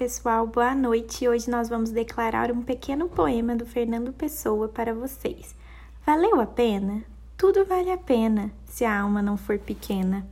pessoal, boa noite. Hoje nós vamos declarar um pequeno poema do Fernando Pessoa para vocês. Valeu a pena? Tudo vale a pena se a alma não for pequena.